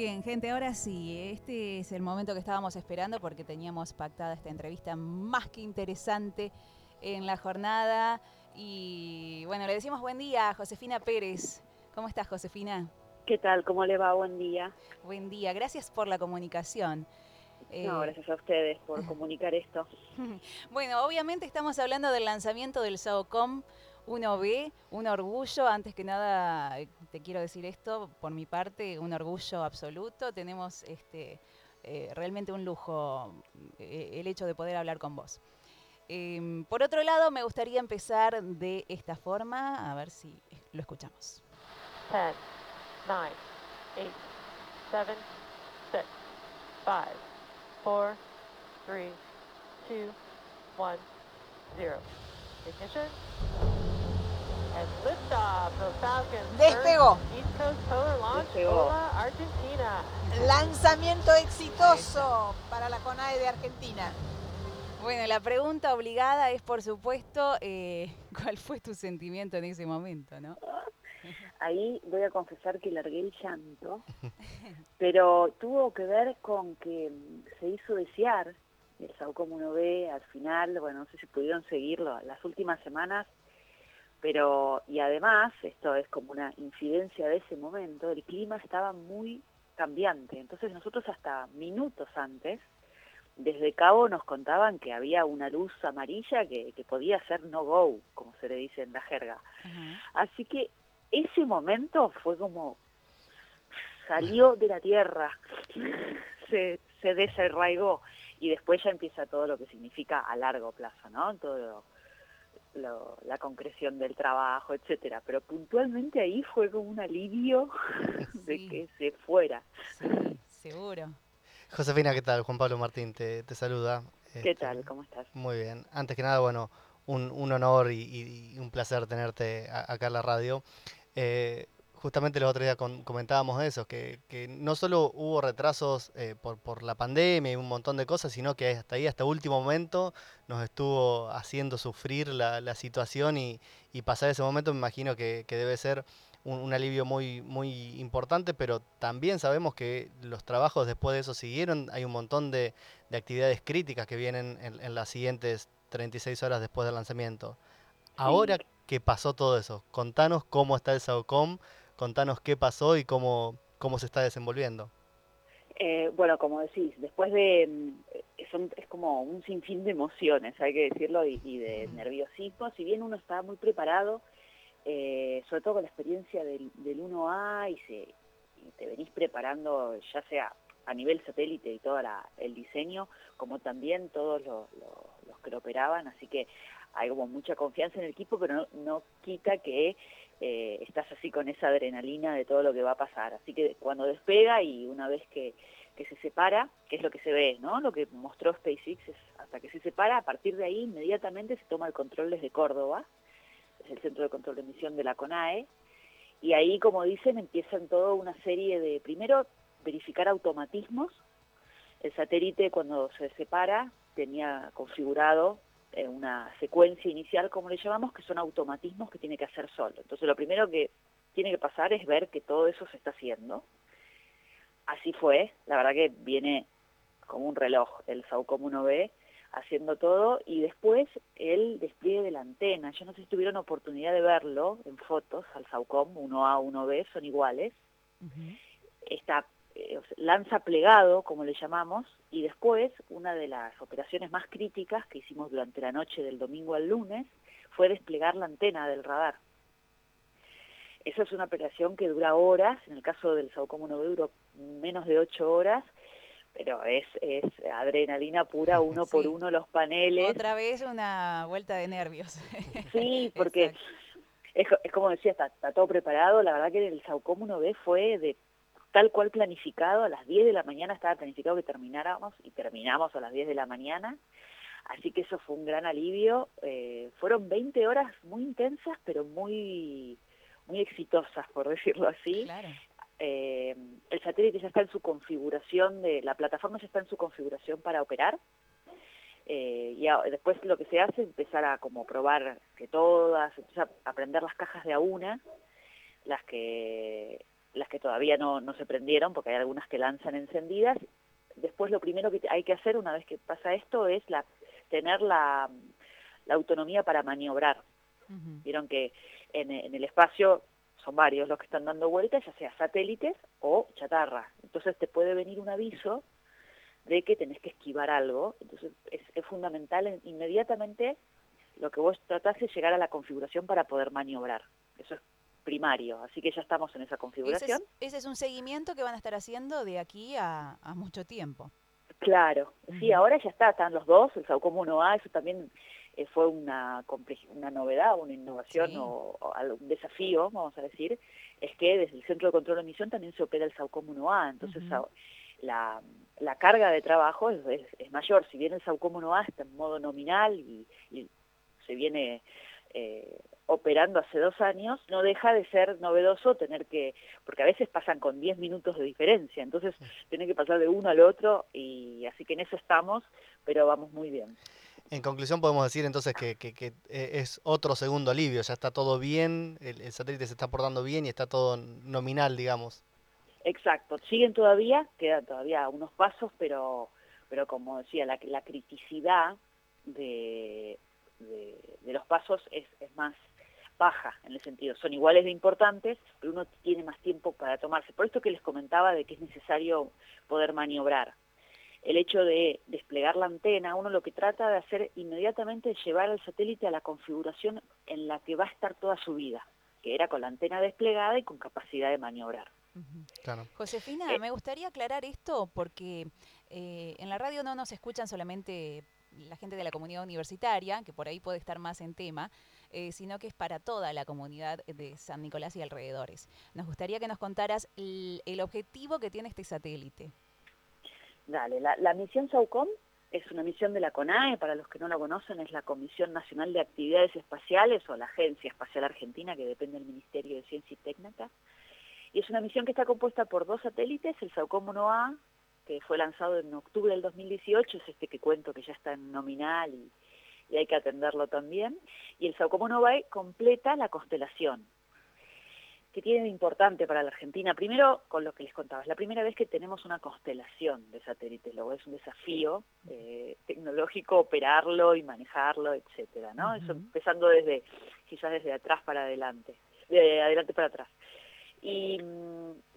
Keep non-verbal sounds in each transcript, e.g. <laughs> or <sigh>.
Bien, gente, ahora sí, este es el momento que estábamos esperando porque teníamos pactada esta entrevista más que interesante en la jornada. Y bueno, le decimos buen día a Josefina Pérez. ¿Cómo estás, Josefina? ¿Qué tal? ¿Cómo le va? Buen día. Buen día, gracias por la comunicación. No, eh, gracias a ustedes por comunicar esto. <laughs> bueno, obviamente estamos hablando del lanzamiento del SAOCOM 1B, un orgullo, antes que nada te quiero decir esto, por mi parte, un orgullo absoluto. Tenemos este, eh, realmente un lujo eh, el hecho de poder hablar con vos. Em, por otro lado, me gustaría empezar de esta forma, a ver si lo escuchamos. 10, 9, 8, 7, 6, 5, 4, 3, 2, 1, 0. Ignition. Despegó. Despegó. Argentina. Lanzamiento exitoso para la CONAE de Argentina. Bueno, la pregunta obligada es, por supuesto, eh, <laughs> ¿cuál fue tu sentimiento en ese momento, no? <laughs> Ahí voy a confesar que largué el llanto, <laughs> pero tuvo que ver con que se hizo desear el Saucom 1B al final, bueno, no sé si pudieron seguirlo, las últimas semanas, pero, y además, esto es como una incidencia de ese momento, el clima estaba muy cambiante, entonces nosotros hasta minutos antes, desde Cabo nos contaban que había una luz amarilla que, podía ser no go, como se le dice en la jerga. Así que ese momento fue como salió de la tierra, <laughs> se, se desarraigó y después ya empieza todo lo que significa a largo plazo, ¿no? Todo la concreción del trabajo, etcétera. Pero puntualmente ahí fue como un alivio <laughs> de que se fuera. Sí, seguro. Josefina, ¿qué tal? Juan Pablo Martín te, saluda. ¿Qué tal? Este, ¿Cómo estás? Muy bien. Antes que nada, bueno, un, honor y, un placer tenerte acá en la radio. Eh, justamente el otro día comentábamos eso, que, no solo hubo retrasos eh, por, la pandemia y un montón de cosas, sino que hasta ahí, hasta último momento, nos estuvo haciendo sufrir la, situación y, pasar ese momento me imagino que debe ser un, alivio muy, muy importante, pero también sabemos que los trabajos después de eso siguieron, hay un montón de, actividades críticas que vienen en, las siguientes 36 horas después del lanzamiento. Ahora que pasó todo eso, contanos cómo está el SAOCOM, contanos qué pasó y cómo, cómo se está desenvolviendo. Eh, bueno, como decís, después de... Mm, es como un sinfín de emociones, hay que decirlo, y, y de nerviosismo. Si bien uno está muy preparado, eh, sobre todo con la experiencia del, 1A y, se, te venís preparando ya sea a nivel satélite y todo el diseño, como también todos los, que lo operaban, así que hay como mucha confianza en el equipo, pero no, quita que eh, estás así con esa adrenalina de todo lo que va a pasar. Así que cuando despega y una vez que, que se separa, que es lo que se ve, ¿no? Lo que mostró SpaceX es hasta que se separa, a partir de ahí inmediatamente se toma el control desde Córdoba, es el Centro de Control de Emisión de la CONAE, y ahí, como dicen, empiezan toda una serie de, primero, verificar automatismos. El satélite, cuando se separa, tenía configurado eh, una secuencia inicial, como le llamamos, que son automatismos que tiene que hacer solo. Entonces, lo primero que tiene que pasar es ver que todo eso se está haciendo. Así fue, la verdad que viene como un reloj el SAUCOM 1B, haciendo todo y después el despliegue de la antena. Yo no sé si tuvieron oportunidad de verlo en fotos al SAUCOM, 1A, 1B, son iguales. Está eh, lanza plegado, como le llamamos, y después una de las operaciones más críticas que hicimos durante la noche del domingo al lunes fue desplegar la antena del radar. Esa es una operación que dura horas, en el caso del SAUCOM 1B duró menos de ocho horas, pero es, es adrenalina pura, <laughs> uno por uno los paneles. Otra vez una vuelta de nervios. <laughs> Sí, porque es, como decía, está, todo preparado, la verdad que el Saucom 1B fue de tal cual planificado, a las 10 de la mañana estaba planificado que termináramos y terminamos a las 10 de la mañana, así que eso fue un gran alivio. Eh, fueron 20 horas muy intensas, pero muy muy exitosas, por decirlo así. Claro. Eh, el satélite ya está en su configuración, de la plataforma ya está en su configuración para operar. Eh, y después lo que se hace es empezar a como probar que todas, empezar a aprender las cajas de a una, las que las que todavía no, no se prendieron, porque hay algunas que lanzan encendidas. Después lo primero que hay que hacer una vez que pasa esto es la, tener la, la autonomía para maniobrar. Vieron que en, en, el espacio son varios los que están dando vueltas, ya sea satélites o chatarra. Entonces te puede venir un aviso de que tenés que esquivar algo. Entonces es, es fundamental inmediatamente lo que vos tratás es llegar a la configuración para poder maniobrar. Eso es primario, así que ya estamos en esa configuración. Ese es, un seguimiento que van a estar haciendo de aquí a, mucho tiempo. Claro, sí, ahora ya está, están los dos, el SAUCOM 1A, eso también eh, fue una, una novedad, una innovación o, un desafío, vamos a decir, es que desde el Centro de Control de Emisión también se opera el SAUCOM 1A, entonces la, la, carga de trabajo es, es, mayor, si bien el SAUCOM 1A está en modo nominal y, y se viene eh, operando hace dos años, no deja de ser novedoso tener que, porque a veces pasan con 10 minutos de diferencia, entonces tiene que pasar de uno al otro y así que en eso estamos, pero vamos muy bien. En conclusión podemos decir entonces que, que, eh, es otro segundo alivio, ya está todo bien, el, satélite se está portando bien y está todo nominal, digamos. Exacto, siguen todavía, quedan todavía unos pasos, pero, pero como decía, la, la criticidad de, de, los pasos es, es, más baja en el sentido, son iguales de importantes, pero uno tiene más tiempo para tomarse. Por esto que les comentaba de que es necesario poder maniobrar. El hecho de desplegar la antena, uno lo que trata de hacer inmediatamente es llevar al satélite a la configuración en la que va a estar toda su vida, que era con la antena desplegada y con capacidad de maniobrar. Josefina, eh, me gustaría aclarar esto porque eh, en la radio no nos escuchan solamente la gente de la comunidad universitaria, que por ahí puede estar más en tema, eh, sino que es para toda la comunidad de San Nicolás y alrededores. Nos gustaría que nos contaras el, objetivo que tiene este satélite. Dale, la, misión SAUCOM es una misión de la CONAE, para los que no la conocen, es la Comisión Nacional de Actividades Espaciales o la Agencia Espacial Argentina, que depende del Ministerio de Ciencia y Técnica. Y es una misión que está compuesta por dos satélites, el SAUCOM 1A, que fue lanzado en octubre del 2018, es este que cuento que ya está en nominal y, hay que atenderlo también, y el Saucomo Novae completa la constelación, que tiene de importante para la Argentina. Primero, con lo que les contaba, es la primera vez que tenemos una constelación de satélites, luego es un desafío eh, tecnológico operarlo y manejarlo, etcétera, ¿no? Eso empezando desde, quizás desde atrás para adelante, de adelante para atrás. Y,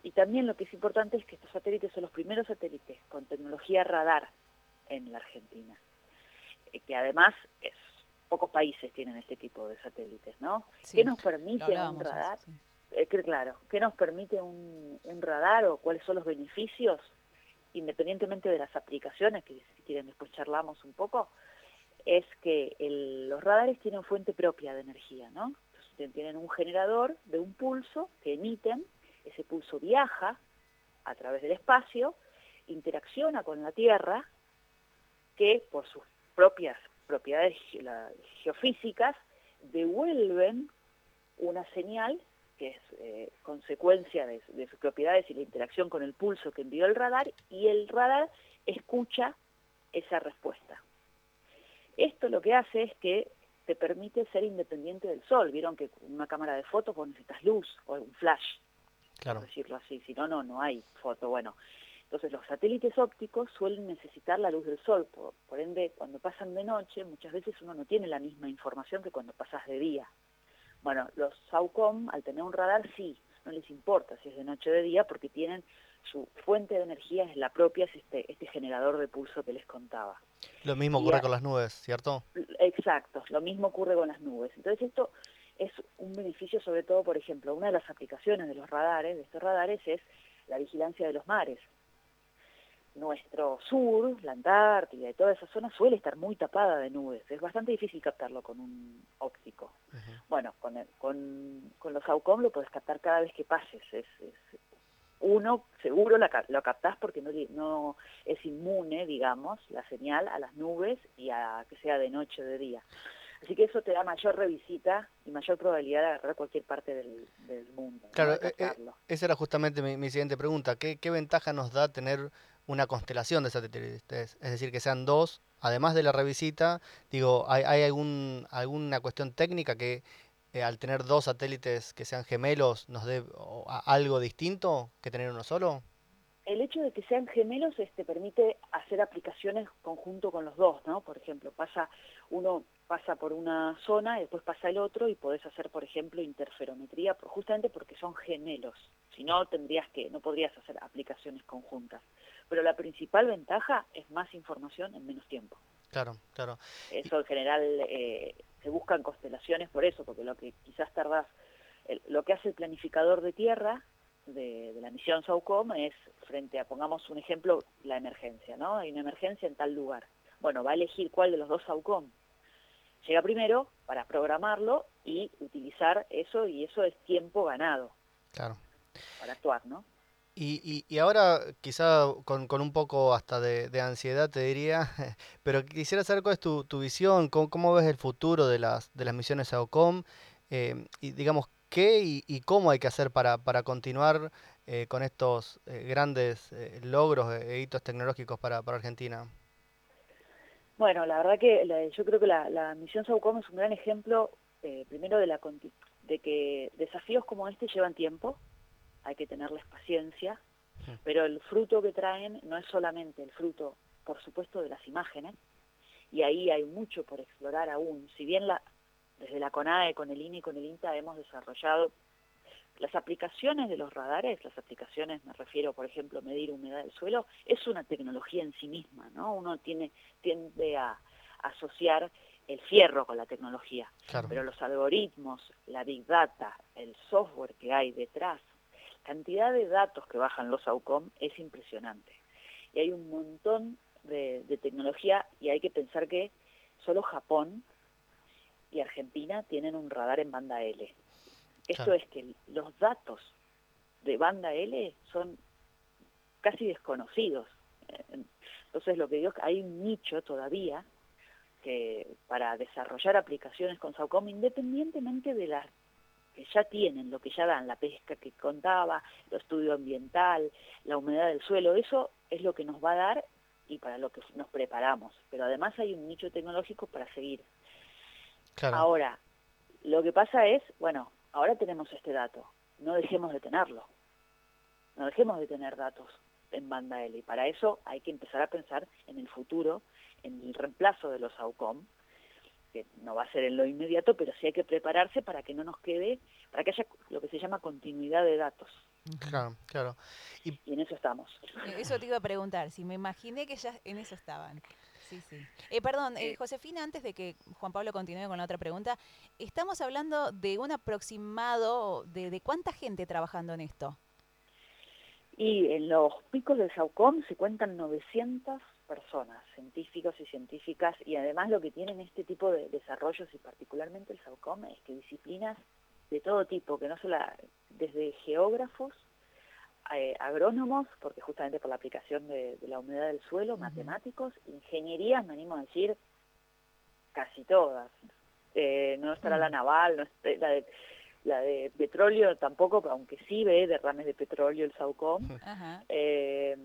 y, también lo que es importante es que estos satélites son los primeros satélites con tecnología radar en la Argentina, que además es, pocos países tienen este tipo de satélites, ¿no? ¿Qué nos permite un radar? Eh, claro, ¿qué nos permite un, un radar o cuáles son los beneficios? Independientemente de las aplicaciones, que si quieren después charlamos un poco, es que el, los radares tienen fuente propia de energía, ¿no? tienen un generador de un pulso que emiten, ese pulso viaja a través del espacio, interacciona con la Tierra, que por sus propias propiedades geofísicas devuelven una señal que es eh, consecuencia de, de, sus propiedades y la interacción con el pulso que envió el radar, y el radar escucha esa respuesta. Esto lo que hace es que te permite ser independiente del sol. Vieron que una cámara de fotos vos necesitas luz o un flash, claro. por decirlo así, si no, no, no hay foto. Bueno, entonces los satélites ópticos suelen necesitar la luz del sol, por, ende cuando pasan de noche muchas veces uno no tiene la misma información que cuando pasas de día. Bueno, los SAUCOM al tener un radar sí, no les importa si es de noche o de día porque tienen su fuente de energía es la propia, es este, este generador de pulso que les contaba. Lo mismo ocurre con las nubes, ¿cierto? Exacto, lo mismo ocurre con las nubes. Entonces esto es un beneficio sobre todo, por ejemplo, una de las aplicaciones de los radares, de estos radares, es la vigilancia de los mares. Nuestro sur, la Antártida y toda esa zona suele estar muy tapada de nubes. Es bastante difícil captarlo con un óptico. Bueno, con, con, con los AUCOM lo puedes captar cada vez que pases. Es, es, uno seguro lo captás porque no, no es inmune, digamos, la señal a las nubes y a que sea de noche o de día. Así que eso te da mayor revisita y mayor probabilidad de agarrar cualquier parte del, mundo. Claro, eh, eh, esa era justamente mi, siguiente pregunta. ¿Qué, ¿Qué, ventaja nos da tener una constelación de satélites? Es decir, que sean dos, además de la revisita, digo, ¿hay, algún, alguna cuestión técnica que eh, al tener dos satélites que sean gemelos, nos dé algo distinto que tener uno solo? El hecho de que sean gemelos este, permite hacer aplicaciones conjunto con los dos, ¿no? Por ejemplo, pasa uno pasa por una zona y después pasa el otro y podés hacer, por ejemplo, interferometría, justamente porque son gemelos. Si no, tendrías que, no podrías hacer aplicaciones conjuntas. Pero la principal ventaja es más información en menos tiempo. Claro, claro. Eso en general eh, se buscan constelaciones por eso, porque lo que quizás tardás, lo que hace el planificador de tierra de, de, la misión SOCOM es frente a, pongamos un ejemplo, la emergencia, ¿no? Hay una emergencia en tal lugar. Bueno, va a elegir cuál de los dos SOCOM llega primero para programarlo y utilizar eso y eso es tiempo ganado. Claro. Para actuar, ¿no? Y, y, ahora, quizá con, con, un poco hasta de, ansiedad, te diría, <laughs> pero quisiera saber cuál es tu, tu visión, cómo, cómo, ves el futuro de las, de las misiones AOCOM, eh, y digamos, qué y, y, cómo hay que hacer para, para continuar eh, con estos eh, grandes eh, logros e hitos tecnológicos para, para Argentina. Bueno, la verdad que la, yo creo que la, la misión SAUCOM es un gran ejemplo, eh, primero de, la, de que desafíos como este llevan tiempo, hay que tenerles paciencia, pero el fruto que traen no es solamente el fruto, por supuesto, de las imágenes, y ahí hay mucho por explorar aún. Si bien la, desde la CONAE, con el INE y con el INTA hemos desarrollado las aplicaciones de los radares, las aplicaciones, me refiero, por ejemplo, a medir humedad del suelo, es una tecnología en sí misma, ¿no? Uno tiene, tiende a, asociar el fierro con la tecnología, pero los algoritmos, la big data, el software que hay detrás, cantidad de datos que bajan los AUCOM es impresionante. Y hay un montón de, de tecnología y hay que pensar que solo Japón y Argentina tienen un radar en banda L. Esto es que los datos de banda L son casi desconocidos. Entonces lo que digo es que hay un nicho todavía que para desarrollar aplicaciones con SAUCOM, independientemente de las que ya tienen, lo que ya dan, la pesca que contaba, el estudio ambiental, la humedad del suelo, eso es lo que nos va a dar y para lo que nos preparamos. Pero además hay un nicho tecnológico para seguir. Ahora, lo que pasa es, bueno, ahora tenemos este dato, no dejemos de tenerlo, no dejemos de tener datos en banda L y para eso hay que empezar a pensar en el futuro, en el reemplazo de los AUCOM, que no va a ser en lo inmediato, pero sí hay que prepararse para que no nos quede, para que haya lo que se llama continuidad de datos. Claro, claro. Y, y en eso estamos. Eso te iba a preguntar, si me imaginé que ya en eso estaban. Sí, sí. Eh, perdón, eh, Josefina, antes de que Juan Pablo continúe con la otra pregunta, estamos hablando de un aproximado de, de cuánta gente trabajando en esto. Y en los picos del SAUCOM se cuentan 900 personas, científicos y científicas, y además lo que tienen este tipo de desarrollos, y particularmente el SAUCOM, es que disciplinas de todo tipo, que no solo desde geógrafos eh, agrónomos, porque justamente por la aplicación de, la humedad del suelo, matemáticos, ingenierías, me animo a decir, casi todas. Eh, no estará la naval, no la, de, la de petróleo tampoco, aunque sí ve derrames de petróleo el SAUCOM. <laughs> Eh,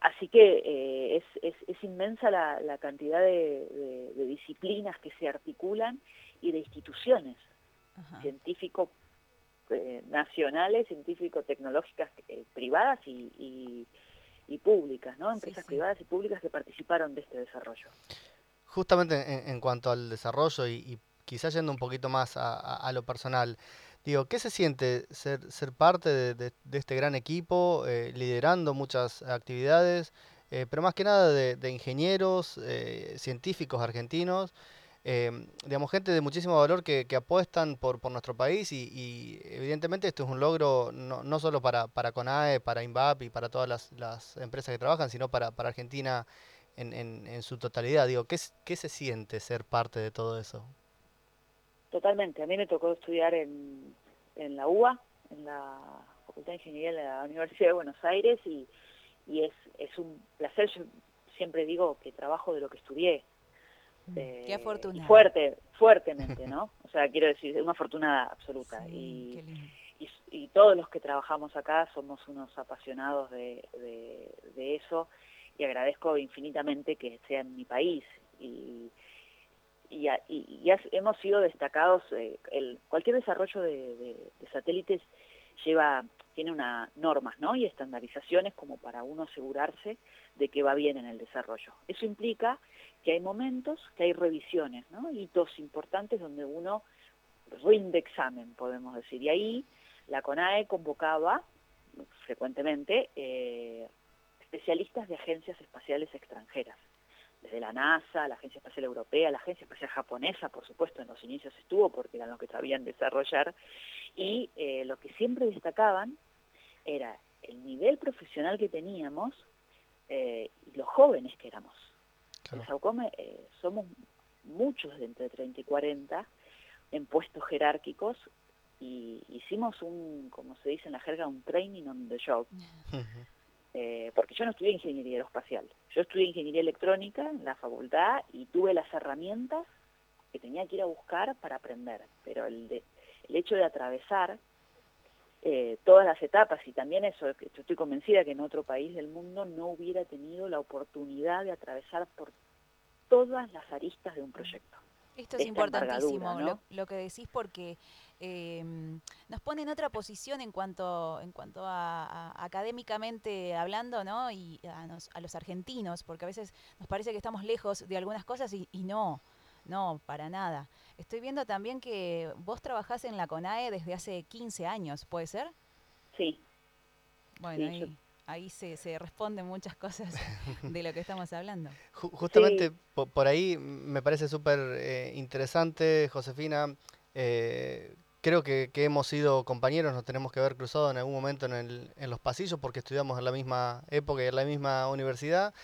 así que es, es, es, inmensa la, la cantidad de, de, disciplinas que se articulan y de instituciones científico eh, nacionales, científico-tecnológicas eh, privadas y, y, públicas, ¿no? Empresas privadas y públicas que participaron de este desarrollo. Justamente en, cuanto al desarrollo y, quizás yendo un poquito más a, lo personal, digo, ¿qué se siente ser, ser parte de, este gran equipo, eh, liderando muchas actividades, pero más que nada de, ingenieros, científicos argentinos? Eh, digamos, gente de muchísimo valor que, que apuestan por, por nuestro país y, evidentemente esto es un logro no, no solo para, para CONAE, para INVAP y para todas las, empresas que trabajan, sino para, para Argentina en, en, en, su totalidad. Digo, ¿qué, ¿qué se siente ser parte de todo eso? Totalmente. A mí me tocó estudiar en, en la UBA, en la Facultad de Ingeniería de la Universidad de Buenos Aires y, es, es un placer. Siempre digo que trabajo de lo que estudié. Qué eh, afortunada. Fuerte, fuertemente, ¿no? <laughs> O sea, quiero decir, una fortuna absoluta. y, y, todos los que trabajamos acá somos unos apasionados de, de, eso y agradezco infinitamente que sea en mi país. Y, y, hemos sido destacados, eh, el, cualquier desarrollo de, satélites lleva tiene una normas ¿no? y estandarizaciones como para uno asegurarse de que va bien en el desarrollo. Eso implica que hay momentos, que hay revisiones, hitos importantes donde uno rinde examen, podemos decir. Y ahí la CONAE convocaba frecuentemente eh, especialistas de agencias espaciales extranjeras desde la NASA, la Agencia Espacial Europea, la Agencia Espacial Japonesa, por supuesto, en los inicios estuvo porque eran los que sabían desarrollar, y eh, lo que siempre destacaban era el nivel profesional que teníamos eh, y los jóvenes que éramos. En Saucome eh, somos muchos de entre 30 y 40 en puestos jerárquicos y hicimos un, como se dice en la jerga, un training on the job. Eh, porque yo no estudié ingeniería aeroespacial, yo estudié ingeniería electrónica en la facultad y tuve las herramientas que tenía que ir a buscar para aprender, pero el, el hecho de atravesar eh, todas las etapas y también eso, yo estoy convencida que en otro país del mundo no hubiera tenido la oportunidad de atravesar por todas las aristas de un proyecto. Esto es importantísimo lo, que decís porque em, nos pone en otra posición en cuanto, en cuanto a, académicamente hablando, ¿no? Y a, los argentinos, porque a veces nos parece que estamos lejos de algunas cosas y, no, no, para nada. Estoy viendo también que vos trabajás en la CONAE desde hace 15 años, ¿puede ser? Sí. Bueno, ahí ahí se, se responden muchas cosas <laughs> de lo que estamos hablando. Justamente por, ahí me parece súper eh, interesante, Josefina. Eh, creo que, hemos sido compañeros, nos tenemos que haber cruzado en algún momento en, el, en los pasillos porque estudiamos en la misma época y en la misma universidad.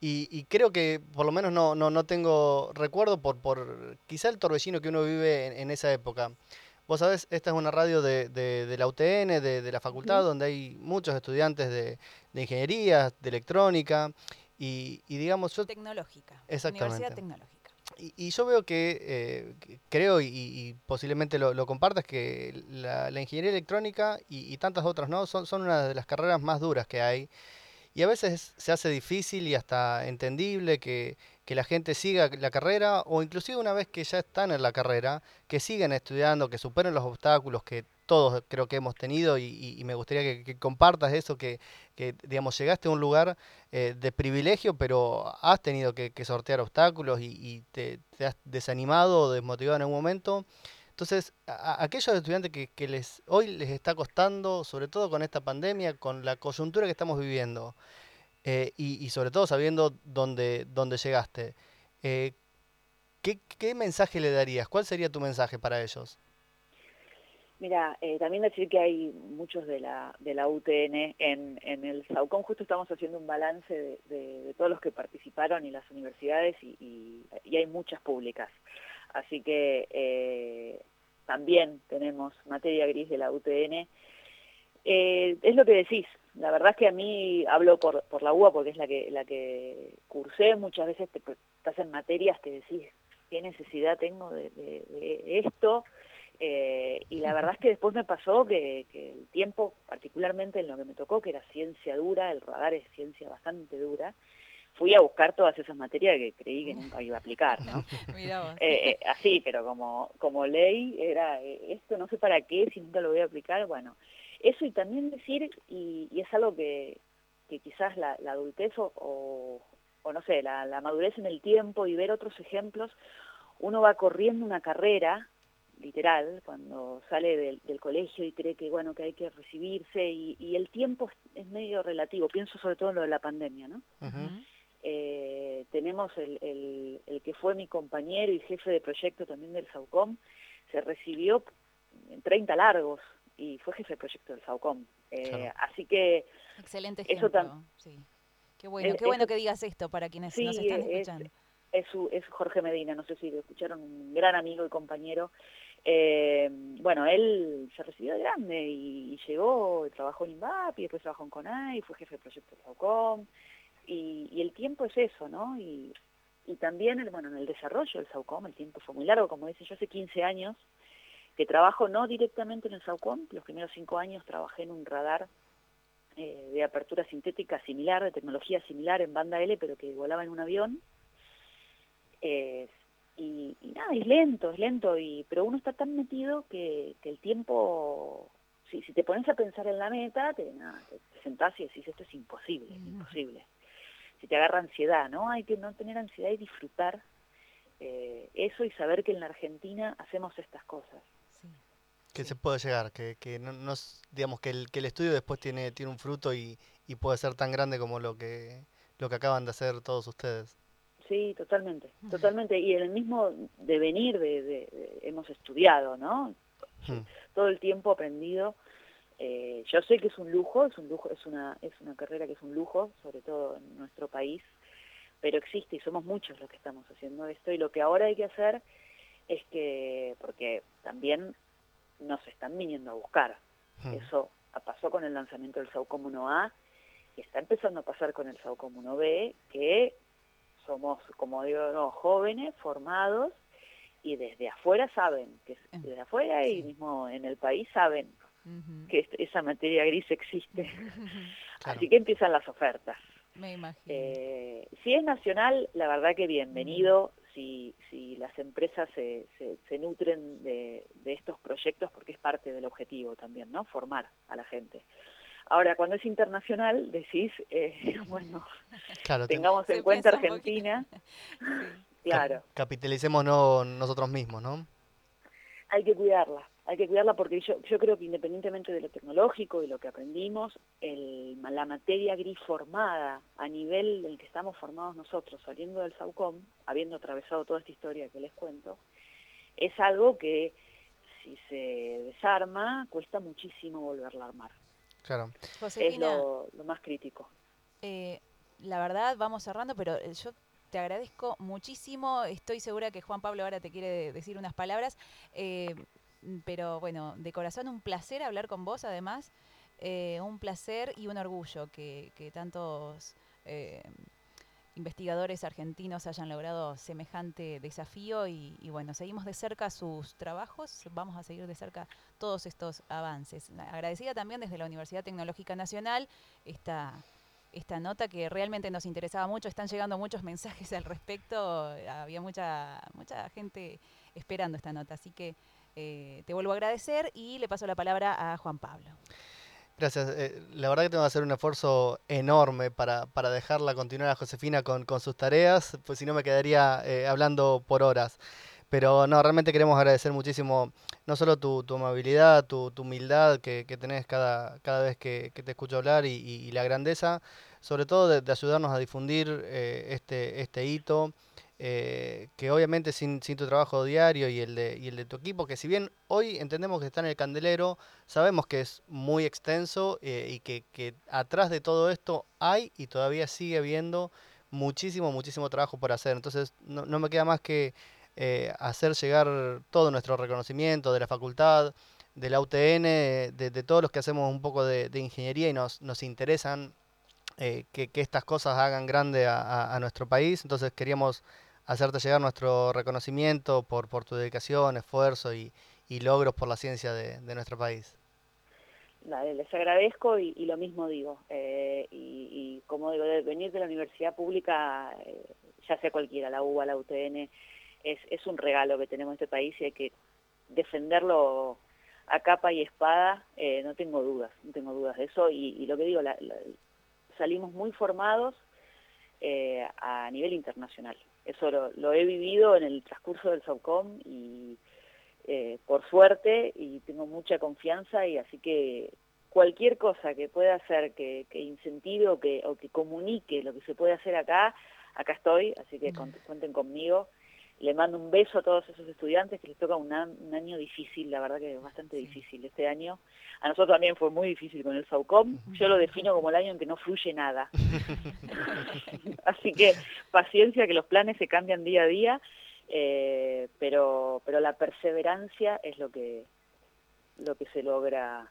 Y, creo que por lo menos no, no, no tengo recuerdo por, por quizá el torbellino que uno vive en esa época. Vos sabés, esta es una radio de, de, la UTN, de, de la facultad, donde hay muchos estudiantes de, ingeniería, de electrónica, y, digamos... Yo, tecnológica. Exactamente. Universidad tecnológica. Y, yo veo que, eh, creo y, posiblemente lo, lo, compartas, que la, ingeniería electrónica y, tantas otras no son, son una de las carreras más duras que hay. Y a veces se hace difícil y hasta entendible que, que la gente siga la carrera o inclusive una vez que ya están en la carrera, que sigan estudiando, que superen los obstáculos que todos creo que hemos tenido y, me gustaría que, compartas eso, que, digamos llegaste a un lugar eh, de privilegio, pero has tenido que, sortear obstáculos y, te, has desanimado o desmotivado en algún momento. Entonces, a, aquellos estudiantes que, les hoy les está costando, sobre todo con esta pandemia, con la coyuntura que estamos viviendo, eh, y, sobre todo sabiendo dónde, dónde llegaste. Eh, ¿qué, ¿qué, mensaje le darías? ¿Cuál sería tu mensaje para ellos? Mira, eh, también decir que hay muchos de la, de la UTN en, en el SAUCOM, justo estamos haciendo un balance de, todos los que participaron y las universidades y, hay muchas públicas. Así que también tenemos materia gris de la UTN. es lo que decís, la verdad es que a mí hablo por, por la UA porque es la que, la que cursé, muchas veces te, estás en materias que decís, ¿qué necesidad tengo de, esto? Eh, y la verdad es que después me pasó que, el tiempo, particularmente en lo que me tocó, que era ciencia dura, el radar es ciencia bastante dura, fui a buscar todas esas materias que creí que nunca iba a aplicar, ¿no? <laughs> Eh, eh, así, pero como, como ley era, esto no sé para qué, si nunca lo voy a aplicar, bueno, eso y también decir, y, es algo que, quizás la, adultez o, no sé, la, madurez en el tiempo y ver otros ejemplos, uno va corriendo una carrera, literal, cuando sale del, colegio y cree que, bueno, que hay que recibirse y, el tiempo es, medio relativo, pienso sobre todo en lo de la pandemia, ¿no? Eh, tenemos el, el, que fue mi compañero y jefe de proyecto también del SAUCOM, se recibió en 30 largos, y fue jefe de proyecto del SAUCOM. Eh, así que... Excelente ejemplo, sí. Qué bueno, qué bueno que digas esto para quienes nos están escuchando. Es, es, Jorge Medina, no sé si lo escucharon, un gran amigo y compañero. Eh, bueno, él se recibió de grande y, llegó, trabajó en INVAP y después trabajó en CONAI, fue jefe de proyecto del SAUCOM. Y, el tiempo es eso, ¿no? Y, también, bueno, en el desarrollo del SAUCOM el tiempo fue muy largo, como dice yo hace 15 años, que trabajo no directamente en el SAUCOM, los primeros cinco años trabajé en un radar eh, de apertura sintética similar, de tecnología similar en banda L, pero que volaba en un avión. Eh, y, nada, es lento, es lento, y, pero uno está tan metido que, el tiempo, si, si te pones a pensar en la meta, te, nada, te, sentás y decís, esto es imposible, es imposible. Si te agarra ansiedad, ¿no? Hay que no tener ansiedad y disfrutar eh, eso y saber que en la Argentina hacemos estas cosas. Que se puede llegar, que, que no, no, digamos que el, que el estudio después tiene, tiene un fruto y, y puede ser tan grande como lo que, lo que acaban de hacer todos ustedes. Sí, totalmente, totalmente. Y en el mismo devenir de, hemos estudiado, ¿no? Todo el tiempo aprendido. Eh, yo sé que es un lujo, es un lujo, es una es una carrera que es un lujo, sobre todo en nuestro país, pero existe y somos muchos los que estamos haciendo esto y lo que ahora hay que hacer es que porque también nos están viniendo a buscar. Eso pasó con el lanzamiento del SAUCOM 1A y está empezando a pasar con el SAUCOM 1B que somos, como digo, jóvenes, formados, y desde afuera saben, que em, desde afuera y mismo en el país saben que esa materia gris existe. <laughs> Así que empiezan las ofertas. Me imagino. Eh, si es nacional, la verdad que bienvenido, si, si las empresas se, se, nutren de, de, estos proyectos, porque es parte del objetivo también, ¿no? Formar a la gente. Ahora, cuando es internacional, decís, eh, <laughs> bueno, tengamos en cuenta Argentina. <laughs> Claro. Capitalicemos nosotros mismos, ¿no? Hay que cuidarla, hay que cuidarla porque yo, yo creo que independientemente de lo tecnológico y lo que aprendimos, el, la materia gris formada a nivel del que estamos formados nosotros, saliendo del SAUCOM, habiendo atravesado toda esta historia que les cuento, es algo que si se desarma, cuesta muchísimo volverla a armar. Claro. es lo, más crítico. Eh, la verdad, vamos cerrando, pero eh, yo te agradezco muchísimo. Estoy segura que Juan Pablo ahora te quiere decir unas palabras. Eh, pero bueno, de corazón un placer hablar con vos, además. un placer y un orgullo que, que tantos investigadores argentinos hayan logrado semejante desafío y, bueno, seguimos de cerca sus trabajos, vamos a seguir de cerca todos estos avances. Agradecida también desde la Universidad Tecnológica Nacional esta, esta nota que realmente nos interesaba mucho, están llegando muchos <laughs> mensajes al respecto, había mucha, mucha gente esperando esta nota, así que eh, te vuelvo a agradecer y le paso la palabra a Juan Pablo. Gracias. Eh, la verdad que tengo que hacer un esfuerzo enorme para, para dejarla continuar a Josefina con, con, sus tareas, pues si no me quedaría eh, hablando por horas. Pero no, realmente queremos agradecer muchísimo no solo tu, tu amabilidad, tu, tu humildad que, que, tenés cada, cada vez que, que te escucho hablar y, y, la grandeza, sobre todo de, de ayudarnos a difundir eh, este, este hito eh, que obviamente sin, sin, tu trabajo diario y el, de, el de tu equipo, que si bien hoy entendemos que está en el candelero, sabemos que es muy extenso eh, y que, atrás de todo esto hay y todavía sigue habiendo muchísimo, muchísimo trabajo por hacer. Entonces no, me queda más que eh, hacer llegar todo nuestro reconocimiento de la facultad, de la UTN, de, de todos los que hacemos un poco de, ingeniería y nos, nos interesan que, que, estas cosas hagan grande a nuestro país. Entonces queríamos hacerte llegar nuestro reconocimiento por, por tu dedicación, esfuerzo y, logros por la ciencia de, nuestro país. les agradezco y, y, lo mismo digo. Eh, y, como digo, venir de la universidad pública, eh, ya sea cualquiera, la UBA, la UTN, es, es un regalo que tenemos en este país y hay que defenderlo a capa y espada, eh, no tengo dudas, no tengo dudas de eso. Y, lo que digo, la, salimos muy formados a nivel internacional. Eso lo, he vivido en el transcurso del SOCOM y eh, por suerte y tengo mucha confianza y así que cualquier cosa que pueda hacer que, que incentive o que, o que comunique lo que se puede hacer acá, acá estoy, así que cuenten conmigo le mando un beso a todos esos estudiantes que les toca un, un, año difícil, la verdad que es bastante difícil este año. A nosotros también fue muy difícil con el SAUCOM. Yo lo defino como el año en que no fluye nada. <laughs> Así que paciencia, que los planes se cambian día a día, eh, pero, pero la perseverancia es lo que, lo que se logra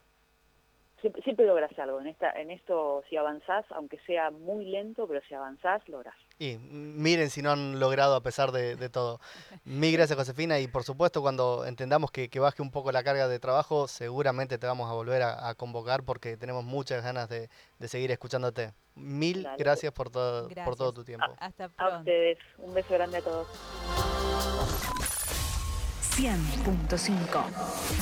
siempre, siempre logras algo. En, esta, en esto, si avanzás, aunque sea muy lento, pero si avanzás, logras. Y miren si no han logrado a pesar de, de todo. Mil gracias, Josefina. Y por supuesto, cuando entendamos que, que, baje un poco la carga de trabajo, seguramente te vamos a volver a, a convocar porque tenemos muchas ganas de, de seguir escuchándote. mil Dale. gracias por todo, por todo tu tiempo. Hasta A pronto. ustedes, un beso grande a todos. 100.5